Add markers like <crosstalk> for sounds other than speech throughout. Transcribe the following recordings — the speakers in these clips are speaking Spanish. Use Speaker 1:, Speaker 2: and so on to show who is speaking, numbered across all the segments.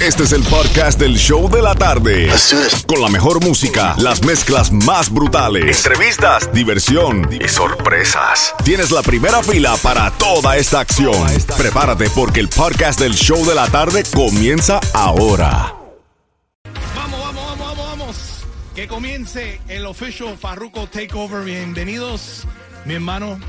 Speaker 1: Este es el podcast del show de la tarde. Con la mejor música, las mezclas más brutales, entrevistas, diversión y sorpresas. Tienes la primera fila para toda esta acción. Prepárate porque el podcast del show de la tarde comienza ahora.
Speaker 2: Vamos, vamos, vamos, vamos, vamos. Que comience el official Farruko Takeover. Bienvenidos, mi hermano,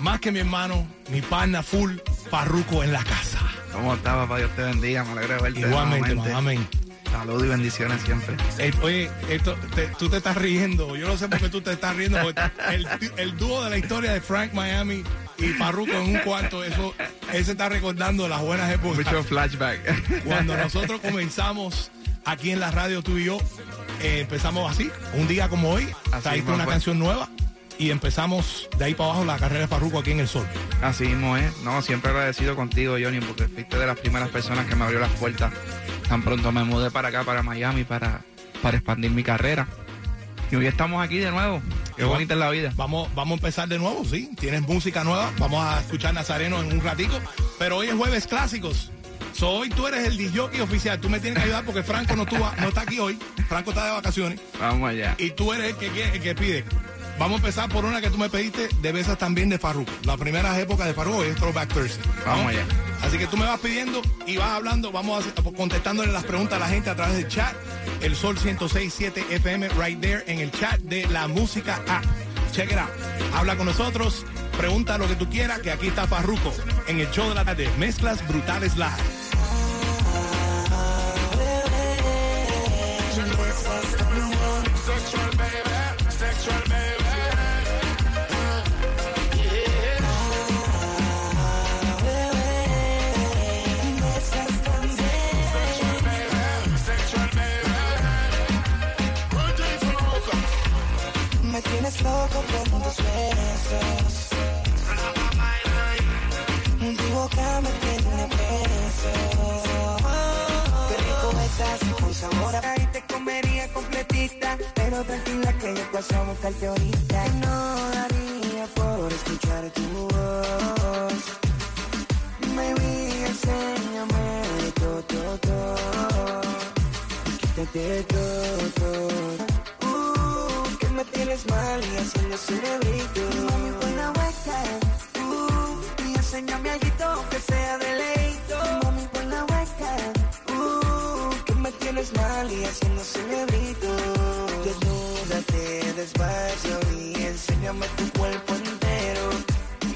Speaker 2: más que mi hermano, mi pana full Farruko en la casa.
Speaker 3: ¿Cómo estás, papá? Dios te bendiga, me alegra verte.
Speaker 2: Igualmente, amén.
Speaker 3: Saludos y bendiciones siempre.
Speaker 2: Oye, esto, te- tú te estás riendo. Yo no sé por qué tú te estás riendo. <laughs> el, el dúo de la historia de Frank Miami y Farruko en un cuarto, eso, él se está recordando las buenas épocas.
Speaker 3: Mucho flashback.
Speaker 2: Cuando nosotros comenzamos aquí en la radio, tú y yo, eh, empezamos así, un día como hoy, traíste
Speaker 3: mismo
Speaker 2: una
Speaker 3: fue.
Speaker 2: canción nueva y empezamos de ahí para abajo la carrera de Farruko aquí en el sol.
Speaker 3: Así mismo es. No, siempre agradecido contigo, Johnny, porque fuiste de las primeras personas que me abrió las puertas. Tan pronto me mudé para acá, para Miami, para, para expandir mi carrera. Y hoy estamos aquí de nuevo. Qué bonita es la vida.
Speaker 2: Vamos, vamos a empezar de nuevo, sí. Tienes música nueva. Vamos a escuchar Nazareno en un ratico. Pero hoy es jueves clásicos. So, hoy tú eres el disjockey oficial. Tú me tienes que ayudar porque Franco no, no está aquí hoy. Franco está de vacaciones.
Speaker 3: Vamos allá.
Speaker 2: Y tú eres el que, el que pide. Vamos a empezar por una que tú me pediste de besas también de Farruko. La primera época de Farruko es Throwback Thursday.
Speaker 3: Vamos allá.
Speaker 2: Así que tú me vas pidiendo y vas hablando, vamos a contestándole las preguntas a la gente a través del chat. El Sol 106.7 FM right there en el chat de la música app. Check it out. Habla con nosotros, pregunta lo que tú quieras, que aquí está Farruko en el show de la tarde. Mezclas brutales live.
Speaker 4: Tienes mal y. Desnúdate despacio y enséñame tu cuerpo entero.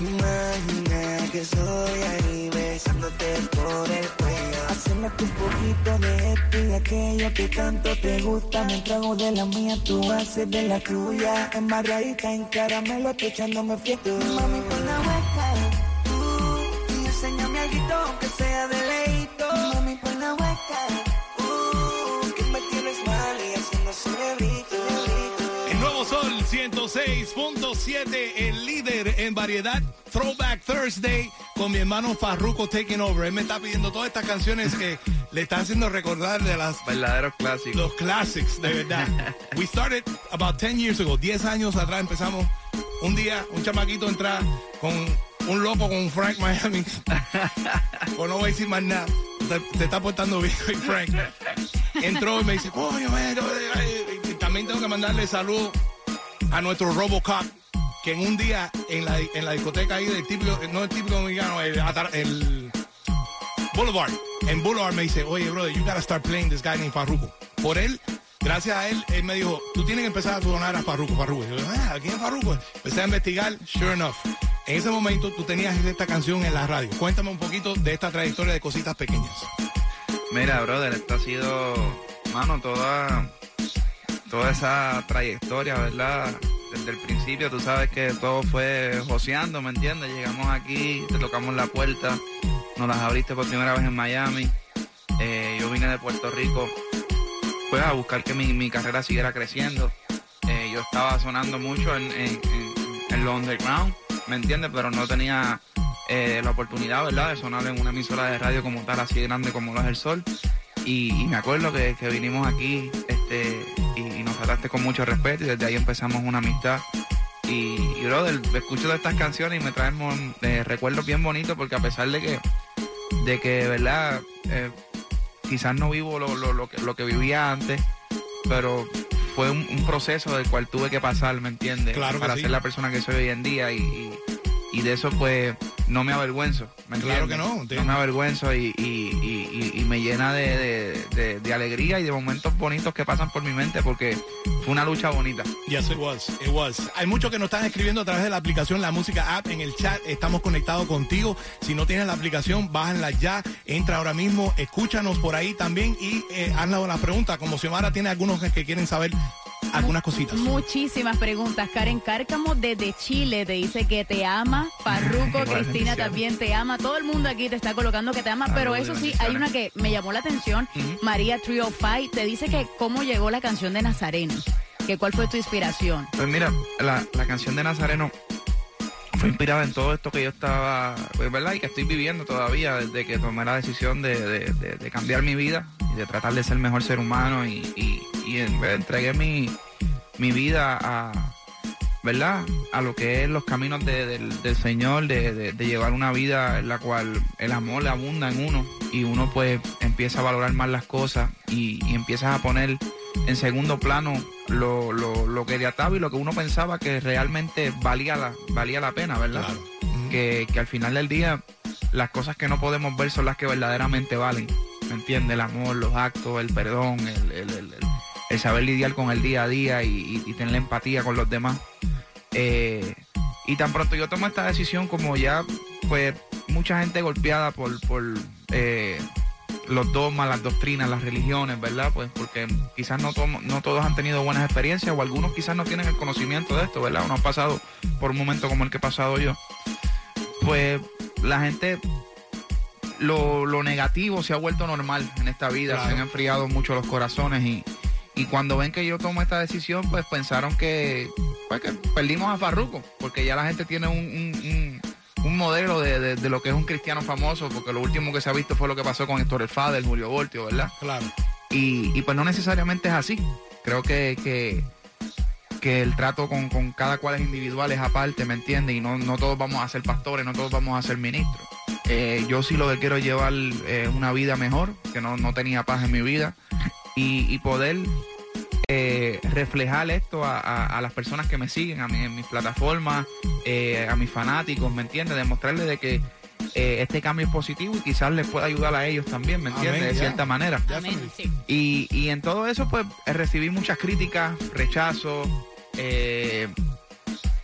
Speaker 4: Imagina que estoy ahí besándote por el cuello. Haceme un poquito de esto y aquello que tanto te gusta. Me trago de la mía, tú haces de la tuya. Embarradita en caramelo, tú echándome fiesta. Mami, con la hueca.
Speaker 2: 106.7, el líder en variedad Throwback Thursday con mi hermano Farruko Taking Over. Él me está pidiendo todas estas canciones que le están haciendo recordar de las
Speaker 3: Verdaderos clásicos.
Speaker 2: los classics, de verdad. <laughs> We started about 10 years ago, 10 años atrás empezamos. Un día, un chamaquito entra con un loco con Frank Miami. o <laughs> no voy a decir más nada. Te, te está portando bien, Frank. Entró y me dice, coño, man, también tengo que mandarle saludos a nuestro Robocop, que en un día en la, en la discoteca ahí del típico, no el típico dominicano, el, el Boulevard. En Boulevard me dice, oye, brother, you gotta start playing this guy named Farruko. Por él, gracias a él, él me dijo, tú tienes que empezar a sonar a Farruko, Farruko. Yo, ah, ¿quién es Farruko? Empecé a investigar, sure enough. En ese momento tú tenías esta canción en la radio. Cuéntame un poquito de esta trayectoria de cositas pequeñas.
Speaker 3: Mira, brother, esto ha sido, mano, toda, toda esa trayectoria, ¿verdad? Desde el principio, tú sabes que todo fue joseando, ¿me entiendes? Llegamos aquí, te tocamos la puerta, nos las abriste por primera vez en Miami. Eh, yo vine de Puerto Rico, pues a buscar que mi, mi carrera siguiera creciendo. Eh, yo estaba sonando mucho en, en, en- lo underground, ¿me entiendes? Pero no tenía eh, la oportunidad, ¿verdad?, de sonar en una emisora de radio como tal, así grande como lo es el sol. Y, y me acuerdo que, que vinimos aquí este, y, trataste con mucho respeto y desde ahí empezamos una amistad. Y, y brother, escucho de estas canciones y me traen eh, recuerdos bien bonitos porque a pesar de que, de que, ¿verdad? Eh, quizás no vivo lo, lo, lo, que, lo que vivía antes, pero fue un, un proceso del cual tuve que pasar, ¿me entiendes?
Speaker 2: Claro
Speaker 3: Para
Speaker 2: sí.
Speaker 3: ser la persona que soy hoy en día y, y, y de eso pues no me avergüenzo, ¿me
Speaker 2: Claro que no, entiendo.
Speaker 3: No me avergüenzo y, y, y, me llena de, de, de- de alegría y de momentos bonitos que pasan por mi mente porque fue una lucha bonita.
Speaker 2: Yes, it was. It was. Hay muchos que nos están escribiendo a través de la aplicación La Música App en el chat. Estamos conectados contigo. Si no tienes la aplicación, bájenla ya. Entra ahora mismo, escúchanos por ahí también y eh, haznos las preguntas. Como Xiomara tiene algunos que quieren saber algunas cositas.
Speaker 5: Muchísimas preguntas. Karen Cárcamo desde Chile te dice que te ama. Farruco,
Speaker 3: Igual,
Speaker 5: Cristina también te ama. Todo el mundo aquí te está colocando que te ama. Pero
Speaker 3: Saludos y
Speaker 5: eso sí, hay una que me llamó la atención. María Trio Five te dice que cómo llegó la canción de Nazareno. Que cuál fue tu inspiración.
Speaker 3: Pues mira, la, la canción de Nazareno fue inspirada en todo esto que yo estaba, pues, ¿verdad? Y que estoy viviendo todavía desde que tomé la decisión de, de- de- de cambiar mi vida y de tratar de ser mejor ser humano y, y- y en- entregué mi, mi vida a, ¿verdad? A lo que es los caminos de- del, del Señor, de, de- de llevar una vida en la cual el amor le abunda en uno y uno pues empieza a valorar más las cosas y, y empiezas a poner en segundo plano lo, lo, lo que te ataba y lo que uno pensaba que realmente valía la, valía la pena, ¿verdad?
Speaker 2: Claro.
Speaker 3: Que, que al final del día las cosas que no podemos ver son las que verdaderamente valen. ¿Me entiendes? El amor, los actos, el perdón, el, el- el- el- saber lidiar con el día a día y, y- y tener empatía con los demás. Eh, y tan pronto yo tomo esta decisión como ya, pues, mucha gente golpeada por, por eh, los dogmas, las doctrinas, las religiones, ¿verdad? Pues porque quizás no, no todos han tenido buenas experiencias o algunos quizás no tienen el conocimiento de esto, ¿verdad? O no han pasado por un momento como el que he pasado yo. Pues la gente, lo, lo negativo se ha vuelto normal en esta vida,
Speaker 2: Claro.
Speaker 3: se han enfriado mucho los corazones y, y cuando ven que yo tomo esta decisión, pues pensaron que, pues, que perdimos a Farruko, porque ya la gente tiene un, un- un- un modelo de, de- de lo que es un cristiano famoso, porque lo último que se ha visto fue lo que pasó con Héctor el Fader, Julio Voltio, ¿verdad?
Speaker 2: Claro.
Speaker 3: Y, y pues no necesariamente es así. Creo que, que, que el trato con, con cada cual es individual, es aparte, ¿me entiendes? Y no, no todos vamos a ser pastores, no todos vamos a ser ministros. Eh, yo sí lo que quiero es llevar eh, una vida mejor, que no, no tenía paz en mi vida, y, y poder eh, reflejar esto a, a- a las personas que me siguen, a mi, en mis plataformas, eh, a mis fanáticos, ¿me entiendes? Demostrarles de que eh, este cambio es positivo y quizás les pueda ayudar a ellos también, ¿me entiendes?
Speaker 2: Amén,
Speaker 3: de
Speaker 2: ya.
Speaker 3: cierta manera.
Speaker 5: Amén. Sí.
Speaker 3: Y, y en todo eso, pues, recibí muchas críticas, rechazos, eh,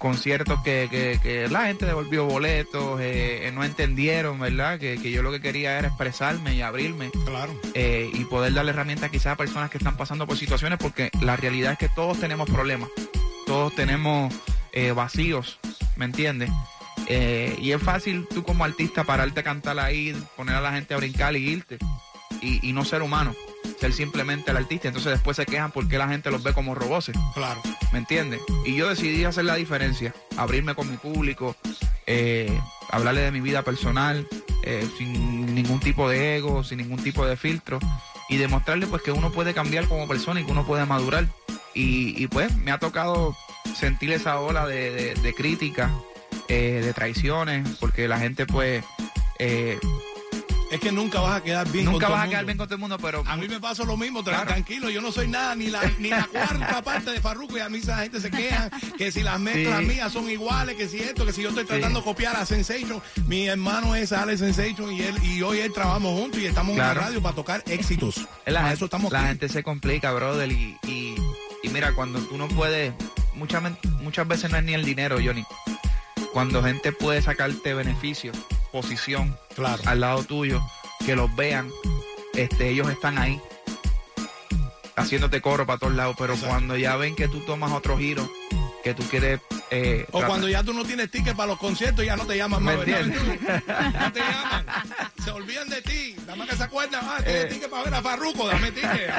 Speaker 3: conciertos que, que- que la gente devolvió boletos, eh, eh, no entendieron, ¿verdad? Que, que yo lo que quería era expresarme y abrirme
Speaker 2: Claro.
Speaker 3: eh, y poder darle herramientas quizás a personas que están pasando por situaciones, porque la realidad es que todos tenemos problemas, todos tenemos eh, vacíos, ¿me entiendes? Y es fácil tú como artista pararte a cantar ahí, poner a la gente a brincar y irte, y, y no ser humano, ser simplemente el artista. Entonces después se quejan porque la gente los ve como roboces,
Speaker 2: Claro.
Speaker 3: ¿me entiendes? Y yo decidí hacer la diferencia, abrirme con mi público, eh, hablarle de mi vida personal, eh, sin ningún tipo de ego, sin ningún tipo de filtro, y demostrarle pues que uno puede cambiar como persona y que uno puede madurar. Y, y, pues me ha tocado sentir esa ola de, de, de crítica, eh, de traiciones, porque la gente pues eh,
Speaker 2: Es que nunca vas a quedar bien
Speaker 3: nunca
Speaker 2: con todo
Speaker 3: vas a quedar bien con todo el mundo, pero
Speaker 2: A mí me pasa lo mismo,
Speaker 3: Claro.
Speaker 2: tranquilo, yo no soy nada, ni la, ni la cuarta parte de Farruko y a mí esa gente se queja que si las mezclas
Speaker 3: Sí.
Speaker 2: mías son iguales, que si esto, que si yo estoy tratando de copiar a Sensation, mi hermano es Alex Sensation y él y hoy él trabajamos juntos y estamos en la radio para tocar éxitos.
Speaker 3: la,
Speaker 2: Para eso estamos
Speaker 3: la
Speaker 2: aquí.
Speaker 3: gente se complica, brother, y, y, y mira, cuando tú no puedes, muchas, muchas veces no es ni el dinero, Johnny. Cuando gente puede sacarte beneficio, posición
Speaker 2: Claro.
Speaker 3: al lado tuyo, que los vean, este, ellos están ahí haciéndote coro para todos lados, pero
Speaker 2: Exacto.
Speaker 3: cuando ya ven que tú tomas otro giro, que tú quieres... eh,
Speaker 2: O
Speaker 3: tratar-
Speaker 2: cuando ya tú no tienes ticket para los conciertos, ya no te llaman más. No te llaman. Se olvidan de ti. Nada más que se acuerdan, ah, tienes
Speaker 3: Eh.
Speaker 2: ticket para ver a Farruko, dame ticket. <laughs>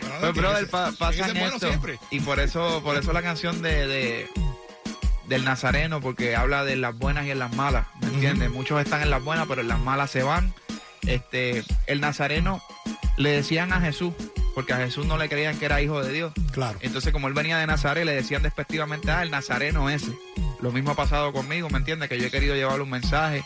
Speaker 2: Pero no,
Speaker 3: Pues, brother, pa- pasan esto.
Speaker 2: siempre.
Speaker 3: Y por eso, por eso la canción de, de- del Nazareno, porque habla de las buenas y en las malas, ¿me entiendes? Muchos están en las buenas, pero en las malas se van. Este, el Nazareno le decían a Jesús, porque a Jesús no le creían que era hijo de Dios.
Speaker 2: Claro.
Speaker 3: Entonces, como él venía de Nazaret, le decían despectivamente, ah, el Nazareno ese. Lo mismo ha pasado conmigo, ¿me entiendes? Que yo he querido llevarle un mensaje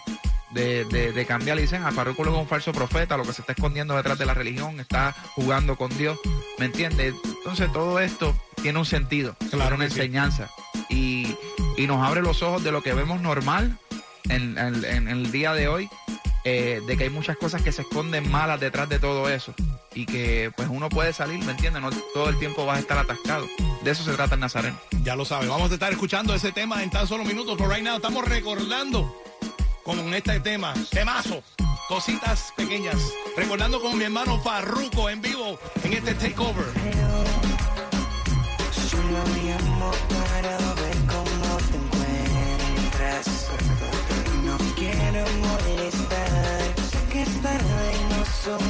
Speaker 3: de, de, de cambiar. Le dicen a Farruko es un falso profeta, lo que se está escondiendo detrás de la religión, está jugando con Dios, ¿me entiendes? Entonces todo esto tiene un sentido,
Speaker 2: Claro
Speaker 3: una
Speaker 2: sí.
Speaker 3: enseñanza y, y nos abre los ojos de lo que vemos normal en, en- en el día de hoy, eh, de que hay muchas cosas que se esconden malas detrás de todo eso y que pues uno puede salir, ¿me entiendes? No todo el tiempo vas a estar atascado. De eso se trata el Nazareno.
Speaker 2: Ya lo sabe. Vamos a estar escuchando ese tema en tan solo minutos. Por right now estamos recordando con este tema, temazo, cositas pequeñas. Recordando con mi hermano Farruko en vivo en este takeover.
Speaker 4: Tarde y no son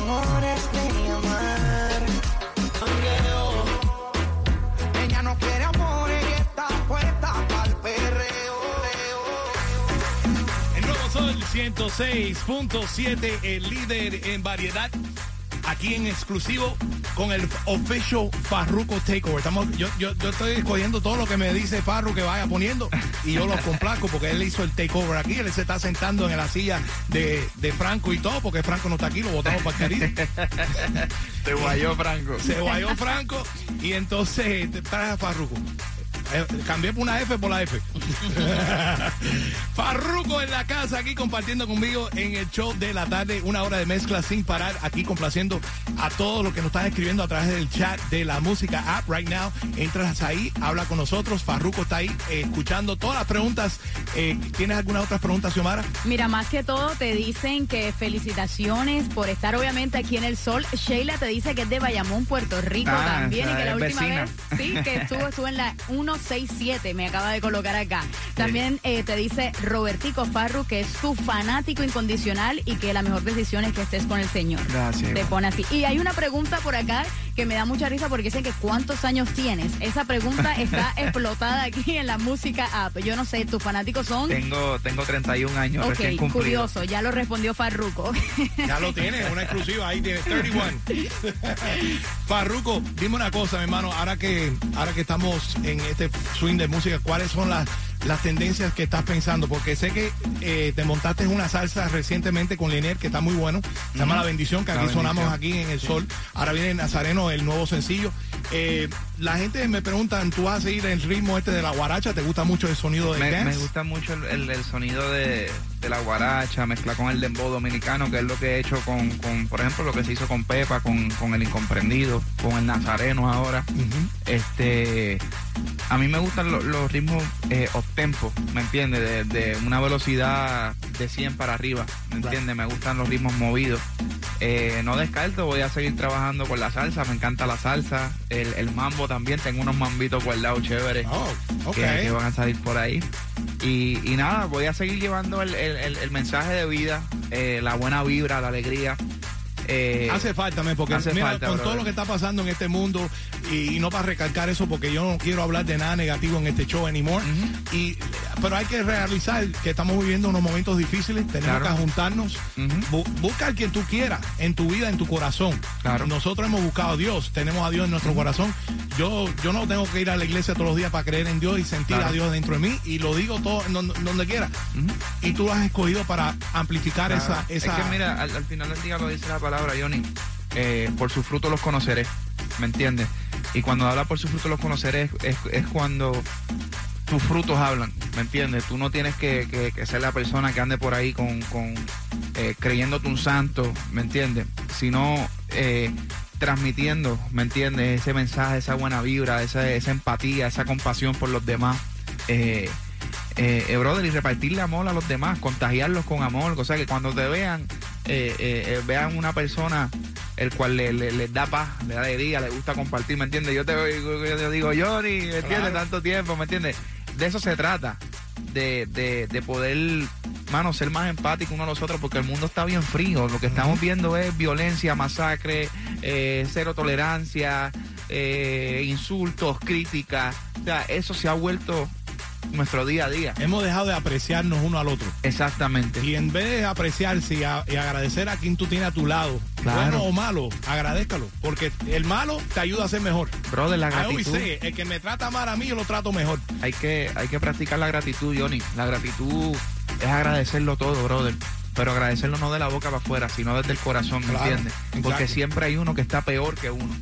Speaker 4: de llamar. Ella no quiere amor, ella está puesta para el perreo.
Speaker 2: El nuevo Sol 106.7, el líder en variedad. Aquí en exclusivo con el official Farruko Takeover. Estamos, yo, yo, yo estoy escogiendo todo lo que me dice Farru que vaya poniendo y yo lo <laughs> complazco porque él hizo el takeover aquí. Él se está sentando en la silla de, de Franco y todo porque Franco no está aquí, lo botamos para el Caribe. <laughs>
Speaker 3: Te guayó, Franco.
Speaker 2: Se guayó Franco y entonces te trae a Farruko. Eh, cambié por una F por la F. <laughs> Farruko en la casa aquí compartiendo conmigo en el show de la tarde, una hora de mezcla sin parar, aquí complaciendo a todos los que nos están escribiendo a través del chat de la música app right now. Entras ahí, habla con nosotros, Farruko está ahí eh, escuchando todas las preguntas. Eh, ¿Tienes alguna otra pregunta, Xiomara?
Speaker 5: Mira, más que todo te dicen que felicitaciones por estar obviamente aquí en el sol. Sheila te dice que es de Bayamón, Puerto Rico
Speaker 3: Ah,
Speaker 5: también y que la última
Speaker 3: vecina.
Speaker 5: vez sí que estuvo estuvo en la 167, me acaba de colocar acá. También eh, te dice Robertico Farru que es su fanático incondicional y que la mejor decisión es que estés con el Señor.
Speaker 3: Gracias.
Speaker 5: Te pone así. Y hay una pregunta por acá que me da mucha risa porque dicen que ¿cuántos años tienes? Esa pregunta está <laughs> explotada aquí en la música app. Yo no sé, tus fanáticos son
Speaker 3: Tengo, tengo 31 años recién
Speaker 5: Ok,
Speaker 3: cumplidos.
Speaker 5: curioso, ya lo respondió Farruko. <laughs>
Speaker 2: Ya lo tiene, una exclusiva ahí tiene 31. <laughs> Farruko, dime una cosa, mi hermano, ahora que ahora que estamos en este swing de música, ¿cuáles son las, las tendencias que estás pensando? Porque sé que eh, te montaste una salsa recientemente con Linier, que está muy bueno. Se llama La Bendición, que
Speaker 3: La
Speaker 2: aquí
Speaker 3: Bendición.
Speaker 2: sonamos aquí en el sol. Ahora viene Nazareno, el nuevo sencillo. Eh, la gente me preguntan, ¿tú vas a seguir el ritmo este de la guaracha? ¿Te gusta mucho el sonido de
Speaker 3: Me,
Speaker 2: dance?
Speaker 3: me gusta mucho el, el- el sonido de, de la guaracha, mezcla con el dembow dominicano, que es lo que he hecho con, con, por ejemplo, lo que se hizo con Pepa, con, con el incomprendido, con el Nazareno ahora. Este, a mí me gustan lo- los ritmos eh, tempo, ¿me entiendes? De, de una velocidad de 100 para arriba, ¿me entiendes? Me gustan los ritmos movidos. Eh, no descarto, voy a seguir trabajando con la salsa, me encanta la salsa, el, el mambo también, tengo unos mambitos guardados chéveres
Speaker 2: Oh, ok.
Speaker 3: que, que van a salir por ahí. Y, y nada, voy a seguir llevando el, el- el- mensaje de vida, eh, la buena vibra, la alegría. Eh,
Speaker 2: Hace falta, men, porque mira,
Speaker 3: falta,
Speaker 2: con
Speaker 3: brother.
Speaker 2: todo lo que está pasando en este mundo, y, y no para recalcar eso, porque yo no quiero hablar de nada negativo en este show anymore, y, pero hay que realizar que estamos viviendo unos momentos difíciles, tenemos
Speaker 3: Claro.
Speaker 2: que juntarnos. Bu- busca al quien tú quieras, en tu vida, en tu corazón.
Speaker 3: Claro.
Speaker 2: Nosotros hemos buscado a Dios, tenemos a Dios en nuestro corazón. Yo, yo no tengo que ir a la iglesia todos los días para creer en Dios y sentir
Speaker 3: Claro.
Speaker 2: a Dios dentro de mí, y lo digo todo donde, donde quiera. Y tú lo has escogido para amplificar esa, esa...
Speaker 3: Es que mira, al, al final del día lo dice la palabra, Johnny. eh, por su fruto los conoceré, ¿me entiendes? Y cuando habla por su fruto los conoceré es, es- es cuando tus frutos hablan, ¿me entiendes? Tú no tienes que, que- que ser la persona que ande por ahí con, con eh, creyéndote un santo, ¿me entiendes? Sino eh, transmitiendo, ¿me entiendes? Ese mensaje, esa buena vibra, esa, esa empatía, esa compasión por los demás. Eh, eh, eh, brother, y repartirle amor a los demás, contagiarlos con amor, o sea que cuando te vean, eh, eh, vean una persona el cual le, le- les da paz, le da alegría, le gusta compartir, ¿me entiendes? Yo te, yo te digo, Johnny, ¿me entiendes?
Speaker 2: Claro.
Speaker 3: Tanto tiempo, ¿me entiendes? De eso se trata, de, de, de poder, mano, ser más empático uno a los otros, porque el mundo está bien frío, lo que estamos viendo es violencia, masacre, eh, cero tolerancia, eh, insultos, críticas, o sea, eso se ha vuelto nuestro día a día.
Speaker 2: Hemos dejado de apreciarnos uno al otro.
Speaker 3: Exactamente.
Speaker 2: Y en vez de apreciarse y, a- y agradecer a quien tú tienes a tu lado,
Speaker 3: Claro.
Speaker 2: bueno o malo, agradézcalo. Porque el malo te ayuda a ser mejor.
Speaker 3: Brother, la gratitud.
Speaker 2: say, el que me trata mal a mí, yo lo trato mejor.
Speaker 3: Hay que, hay que practicar la gratitud, Johnny. La gratitud es agradecerlo todo, brother. pero agradecerlo no de la boca para afuera, sino desde el corazón, ¿me
Speaker 2: Claro,
Speaker 3: entiendes? Porque
Speaker 2: exacto.
Speaker 3: siempre hay uno que está peor que uno.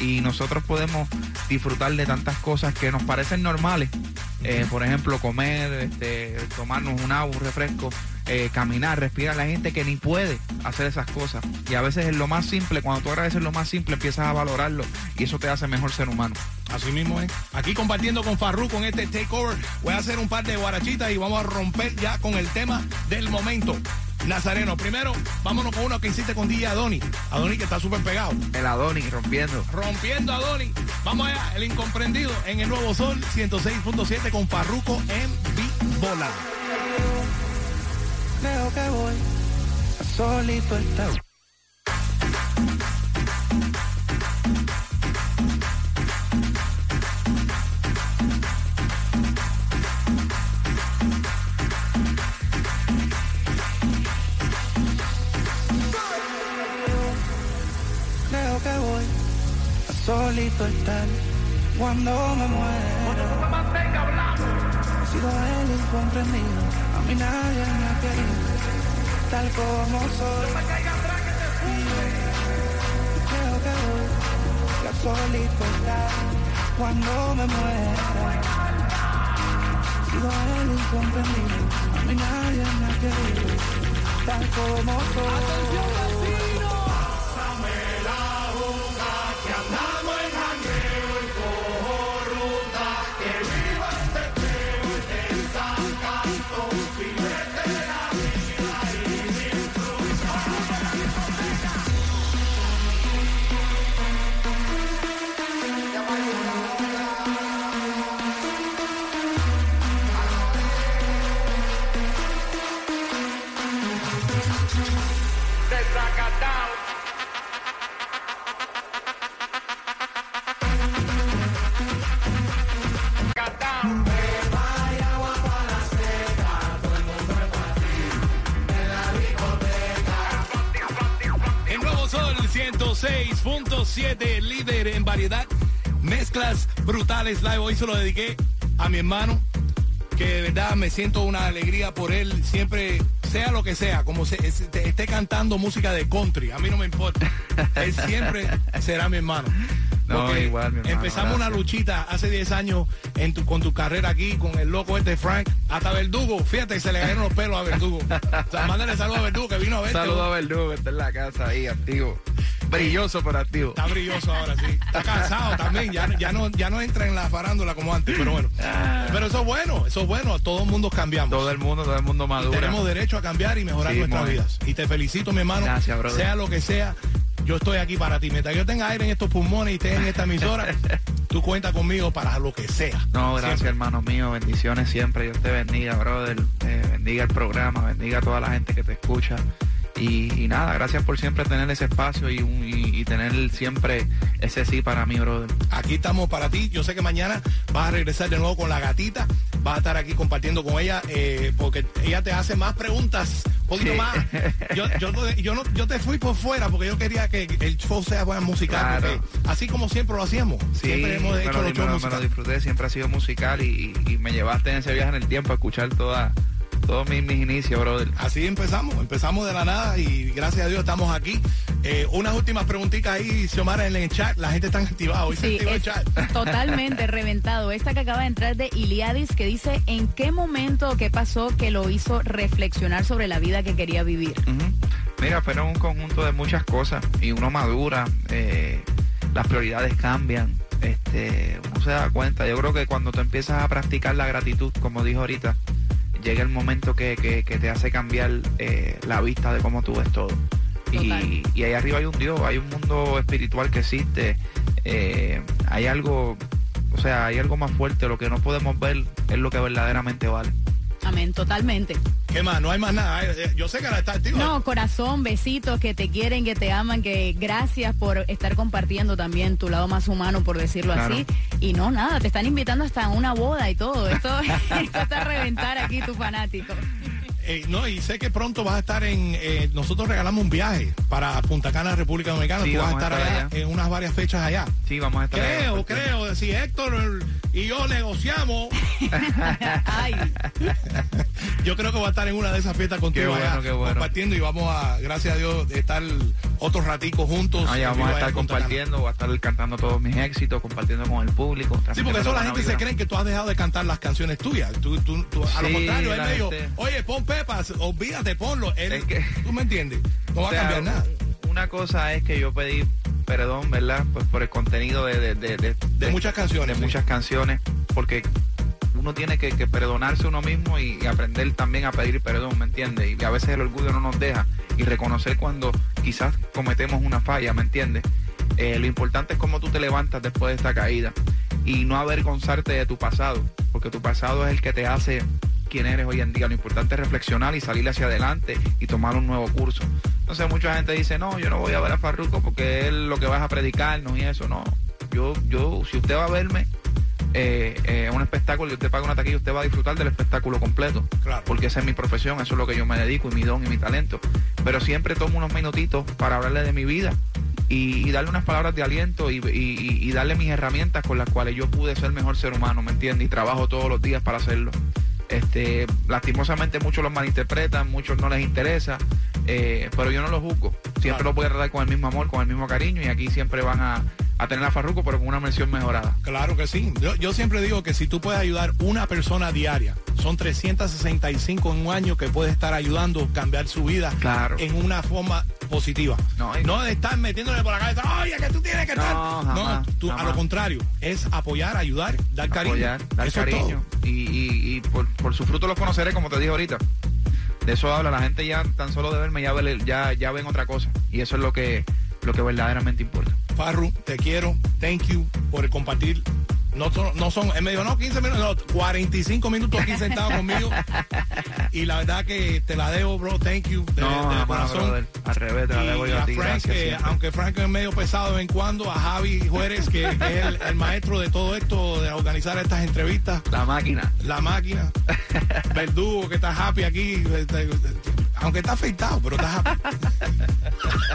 Speaker 3: Y nosotros podemos disfrutar de tantas cosas que nos parecen normales. Eh, por ejemplo, comer, este, tomarnos un agua, un refresco, eh, caminar, respirar. La gente que ni puede hacer esas cosas. Y a veces es lo más simple, cuando tú agradeces lo más simple, empiezas a valorarlo y eso te hace mejor ser humano.
Speaker 2: Así mismo es. Aquí compartiendo con Farru con este takeover. Voy a hacer un par de guarachitas y vamos a romper ya con el tema del momento. Nazareno, primero, vámonos con uno que hiciste con DJ Adoni. Adoni que está súper pegado.
Speaker 3: El Adoni rompiendo.
Speaker 2: Rompiendo a Adoni. Vamos allá, el incomprendido en el Nuevo Sol 106.7 con Farruco en Bibola.
Speaker 4: Creo que voy a solito estar. Cuando me muera. He sido el incomprendido, a mí nadie me ha querido, tal como soy. Y creo que voy a solito cuando me muera. He sido el incomprendido, a mí nadie me ha querido, tal como soy.
Speaker 2: Brutales live. Hoy se lo dediqué a mi hermano, que de verdad me siento una alegría por él. Siempre, sea lo que sea, como se, esté cantando música de country, a mí no me importa. <laughs> Él siempre será mi hermano.
Speaker 3: No, igual, mi hermano,
Speaker 2: Empezamos una luchita hace 10 años en tu, con tu carrera aquí, con el loco este Frank. Hasta Verdugo, fíjate, se le cayeron los pelos a Verdugo. O sea, mándale a Verdugo que vino a verte.
Speaker 3: Saludos a Verdugo que está en la casa ahí, activo. Brilloso pero activo.
Speaker 2: Está brilloso ahora, sí. Está cansado también. Ya, ya, no, ya no entra en la farándula como antes, pero bueno. Pero eso es bueno, eso es bueno. Todo el mundo cambiamos.
Speaker 3: Todo el mundo, todo el mundo
Speaker 2: Y
Speaker 3: madura.
Speaker 2: tenemos derecho a cambiar y mejorar
Speaker 3: Sí,
Speaker 2: nuestras vidas. Y te felicito, mi hermano.
Speaker 3: Gracias, brother.
Speaker 2: Sea lo que sea, yo estoy aquí para ti. Mientras yo tenga aire en estos pulmones y esté en esta emisora, <laughs> tú cuentas conmigo para lo que sea.
Speaker 3: No, gracias
Speaker 2: Siempre.
Speaker 3: hermano mío, bendiciones siempre, Dios te bendiga, brother, Eh, bendiga el programa, bendiga a toda la gente que te escucha. Y, y nada, gracias por siempre tener ese espacio y, y- y tener siempre ese sí para mí, brother.
Speaker 2: Aquí estamos para ti. Yo sé que mañana vas a regresar de nuevo con la gatita. Vas a estar aquí compartiendo con ella eh, porque ella te hace más preguntas, un poquito
Speaker 3: Sí.
Speaker 2: más. Yo, yo, no- yo, no, yo te fui por fuera porque yo quería que el show sea buen musical.
Speaker 3: Claro.
Speaker 2: así como siempre lo hacíamos.
Speaker 3: Sí,
Speaker 2: siempre hemos
Speaker 3: me
Speaker 2: hecho
Speaker 3: lo,
Speaker 2: los
Speaker 3: me me lo disfruté, siempre ha sido musical y me llevaste en ese viaje en el tiempo a escuchar toda, todos mis, mis inicios, brother.
Speaker 2: Así empezamos, empezamos de la nada y gracias a Dios estamos aquí. Eh, unas últimas preguntitas ahí, Xiomara, en el chat. La gente está activada. Hoy se
Speaker 5: Sí,
Speaker 2: activó el chat. <laughs>
Speaker 5: totalmente reventado. Esta que acaba de entrar de Iliadis que dice en qué momento qué pasó que lo hizo reflexionar sobre la vida que quería vivir.
Speaker 3: Mira, pero es un conjunto de muchas cosas y uno madura, eh, las prioridades cambian, este, uno se da cuenta. Yo creo que cuando tú empiezas a practicar la gratitud, como dijo ahorita, llega el momento que, que- que te hace cambiar eh, la vista de cómo tú ves todo. Y, y ahí arriba hay un Dios, hay un mundo espiritual que existe, eh, hay algo, o sea, hay algo más fuerte, lo que no podemos ver es lo que verdaderamente vale.
Speaker 5: Amén, totalmente.
Speaker 2: ¿Qué más? No hay más nada. Eh, Yo sé que la está activa.
Speaker 5: No, corazón, besitos, que te quieren, que te aman, que gracias por estar compartiendo también tu lado más humano, por decirlo
Speaker 3: Claro.
Speaker 5: así. Y no, nada, te están invitando hasta una boda y todo. Esto, <laughs> esto está a reventar aquí, tu fanático.
Speaker 2: Eh, no, y sé que pronto vas a estar en. eh, nosotros regalamos un viaje para Punta Cana, República Dominicana.
Speaker 3: Sí,
Speaker 2: Tú vas a estar allá
Speaker 3: allá.
Speaker 2: en unas varias fechas allá.
Speaker 3: Sí, vamos a estar allá,
Speaker 2: Creo,
Speaker 3: porque-
Speaker 2: creo. Si Héctor y yo negociamos, <laughs>
Speaker 5: Ay,
Speaker 2: yo creo que va a estar en una de esas fiestas contigo
Speaker 3: bueno,
Speaker 2: allá,
Speaker 3: bueno.
Speaker 2: compartiendo y vamos a, gracias a Dios, estar otro ratico juntos. En
Speaker 3: vamos a
Speaker 2: allá
Speaker 3: estar compartiendo, voy a estar cantando todos mis éxitos, compartiendo con el público.
Speaker 2: Sí, porque eso la gente se cree que tú has dejado de cantar las canciones tuyas. Tú, tú- tú- a lo contrario, él
Speaker 3: la
Speaker 2: me dijo,
Speaker 3: gente-
Speaker 2: oye, pon Pepas, olvídate, ponlo. Él-
Speaker 3: Es que-
Speaker 2: ¿Tú me entiendes? No va
Speaker 3: sea,
Speaker 2: a cambiar nada.
Speaker 3: Una cosa es que yo pedí perdón, ¿verdad? Pues por el contenido de, de, de, de-
Speaker 2: De muchas canciones,
Speaker 3: De
Speaker 2: sí.
Speaker 3: muchas canciones, porque uno tiene que, que perdonarse uno mismo y, y aprender también a pedir perdón, ¿me entiendes? Y a veces el orgullo no nos deja y reconocer cuando quizás cometemos una falla, ¿me entiendes? Eh, lo importante es cómo tú te levantas después de esta caída y no avergonzarte de tu pasado, porque tu pasado es el que te hace quien eres hoy en día. Lo importante es reflexionar y salir hacia adelante y tomar un nuevo curso. Entonces mucha gente dice, no, yo no voy a ver a Farruko porque él lo que vas a predicarnos y eso, no. Yo, yo, si usted va a verme eh, eh, un espectáculo y usted paga una taquilla, usted va a disfrutar del espectáculo completo.
Speaker 2: Claro.
Speaker 3: Porque esa es mi profesión, eso es lo que yo me dedico y mi don y mi talento. Pero siempre tomo unos minutitos para hablarle de mi vida y, y darle unas palabras de aliento y, y- y darle mis herramientas con las cuales yo pude ser mejor ser humano, ¿me entiende? Y trabajo todos los días para hacerlo. Este, lastimosamente muchos los malinterpretan, muchos no les interesa, eh, pero yo no los juzgo. Siempre
Speaker 2: Claro.
Speaker 3: los voy a tratar con el mismo amor, con el mismo cariño y aquí siempre van a, a tener a Farruko, pero con una mención mejorada.
Speaker 2: Claro que sí. Yo, yo siempre digo que si tú puedes ayudar una persona diaria, son 365 en un año que puedes estar ayudando a cambiar su vida
Speaker 3: Claro.
Speaker 2: en una forma positiva.
Speaker 3: No, y-
Speaker 2: de estar metiéndole por la cabeza, oye, que tú tienes que
Speaker 3: No,
Speaker 2: estar.
Speaker 3: jamás,
Speaker 2: no, tú, a lo contrario, es apoyar, ayudar, dar cariño.
Speaker 3: apoyar, dar
Speaker 2: Eso es
Speaker 3: cariño. Y, y- y por, por su fruto los conoceré, como te dije ahorita. De eso habla, la gente ya tan solo de verme ya, ya, ya ven otra cosa. Y eso es lo que, lo que verdaderamente importa.
Speaker 2: Farru, te quiero. Thank you por compartir. No son, no son, él me dijo, no, 15 minutos, no, 45 minutos aquí sentado <laughs> conmigo. Y la verdad que te la debo, bro. Thank you. De,
Speaker 3: no,
Speaker 2: de corazón.
Speaker 3: brother. Al revés, te la
Speaker 2: Y
Speaker 3: debo yo
Speaker 2: a
Speaker 3: a ti.
Speaker 2: Frank, que,
Speaker 3: siempre.
Speaker 2: aunque Frank es medio pesado de vez en cuando, a Javi Juárez, que, que es el, el maestro de todo esto, de organizar estas entrevistas,
Speaker 3: La máquina.
Speaker 2: la máquina, <laughs> Verdugo, que está happy aquí, este, aunque está afeitado, pero está happy. <laughs>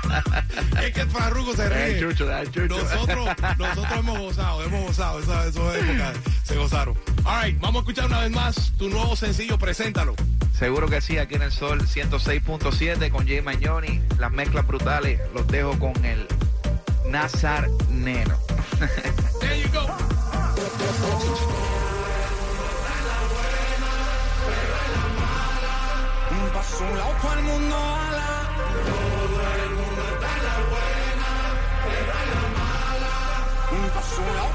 Speaker 2: es que el Farruko se ríe.
Speaker 3: chucho, el chucho.
Speaker 2: Nosotros, nosotros hemos gozado, hemos gozado, esas esas épocas se gozaron. All right, vamos a escuchar una vez más tu nuevo sencillo, preséntalo.
Speaker 3: Seguro que sí, aquí en el Sol 106.7 con Jay Mañoni. Las mezclas brutales los dejo con el Nazar Nero. <laughs>
Speaker 2: There you go.
Speaker 4: Un paso un lado todo el mundo ala. Todo Un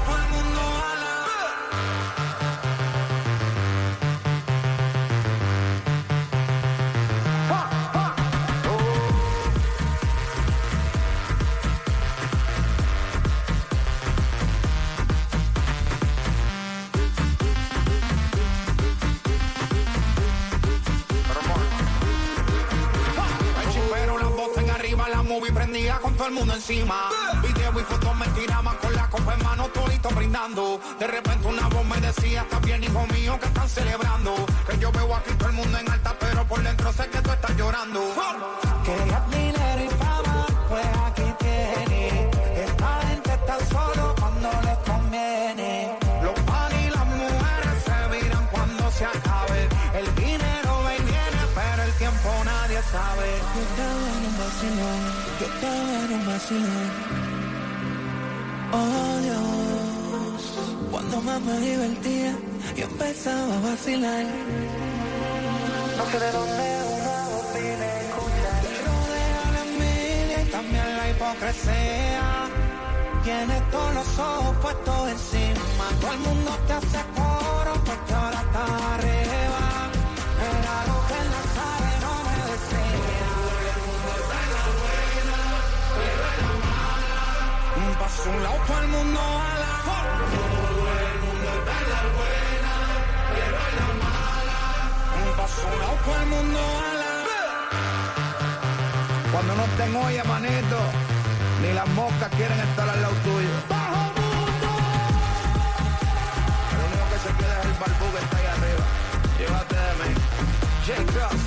Speaker 4: movie prendía con todo el mundo encima. Video y fotos me tiraban con la copa en mano, todito brindando. De repente una voz me decía, está bien hijo mío, que están celebrando. Que yo veo aquí todo el mundo en alta, pero por dentro sé que tú estás llorando. Querías dinero y fama, pues aquí tienes. Esta gente está solo cuando les conviene. Los pan y las mujeres se viran cuando se acabe. El dinero viene, pero el tiempo nadie sabe. Un vacilón. Oh Dios, cuando más me divertía, yo empezaba a vacilar. No sé de dónde una voz viene a escuchar. Rodea la envidia y también la hipocresía. Tienes todos los ojos puestos encima. Todo el mundo te hace coro porque ahora estás arriba. Un paso a un lado, todo el mundo a la Un paso a un lado, todo el mundo a la
Speaker 6: Cuando no estén olla, manito, ni las moscas quieren estar al lado tuyo. El único que se queda es el barbú que está ahí arriba. Llévate de mí. J. Cross.